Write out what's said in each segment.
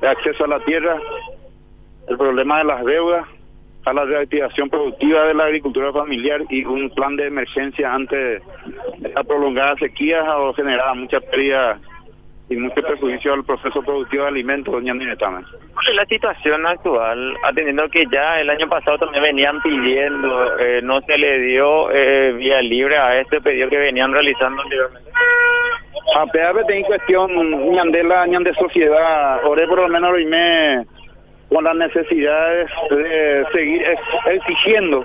de acceso a la tierra, el problema de las deudas, a la reactivación productiva de la agricultura familiar y un plan de emergencia ante la prolongada sequía o generada mucha pérdida y mucho perjuicio al proceso productivo de alimentos, doña Ninetame. ¿Cuál es la situación actual, atendiendo que ya el año pasado también venían pidiendo, eh, no se le dio eh, vía libre a este pedido que venían realizando anteriormente? A PAP en cuestión, ñandela, de sociedad, oré por lo menos me con las necesidades de seguir exigiendo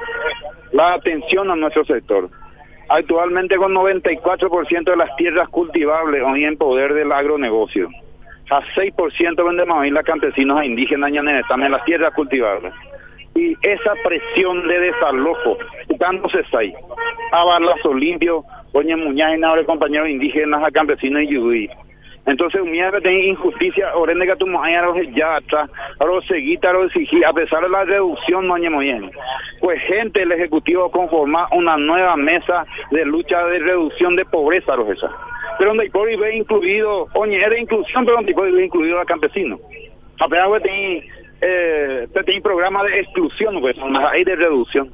la atención a nuestro sector. Actualmente con 94% de las tierras cultivables hoy en poder del agronegocio. A 6% vendemos las campesinos a indígenas también las tierras cultivables. Y esa presión de desalojo, dándose ahí, a balazo limpio, Doña Muñaz y compañeros indígenas, a campesinos y yudí. Entonces, mira que injusticia, orende que tu mujer ya atrás, ahora seguita, a pesar de la reducción, no muy bien. Pues gente, el Ejecutivo conforma una nueva mesa de lucha de reducción de pobreza, esa. Pero donde hay ve incluido, oye, era inclusión, pero donde ve incluido a campesinos. A pesar de que eh, tiene programa de exclusión, pues, hay de reducción.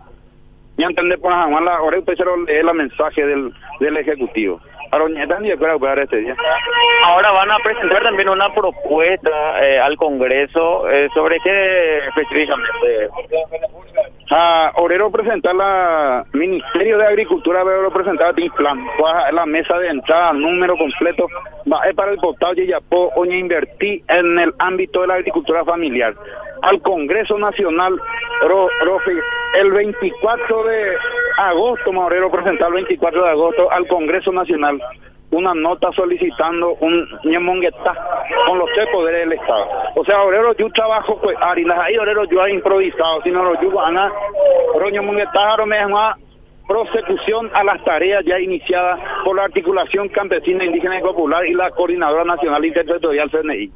Ya entender por la ahora usted se la mensaje del, del Ejecutivo. Este Ahora van a presentar también una propuesta eh, al Congreso eh, sobre qué específicamente. A Orero presentar la Ministerio de Agricultura Orero presentar el plan, la mesa de entrada, número completo, va es para el portal y ya oña invertir en el ámbito de la agricultura familiar. Al Congreso Nacional, el 24 de agosto, Morero presentó el 24 de agosto al Congreso Nacional una nota solicitando un ñemonguetá con los tres poderes del Estado. O sea, Orero yo trabajo pues harinas ahí Orero yo he improvisado, sino lo yo van a roño monguetá me prosecución a las tareas ya iniciadas por la articulación campesina indígena y popular y la coordinadora nacional interterritorial CNI.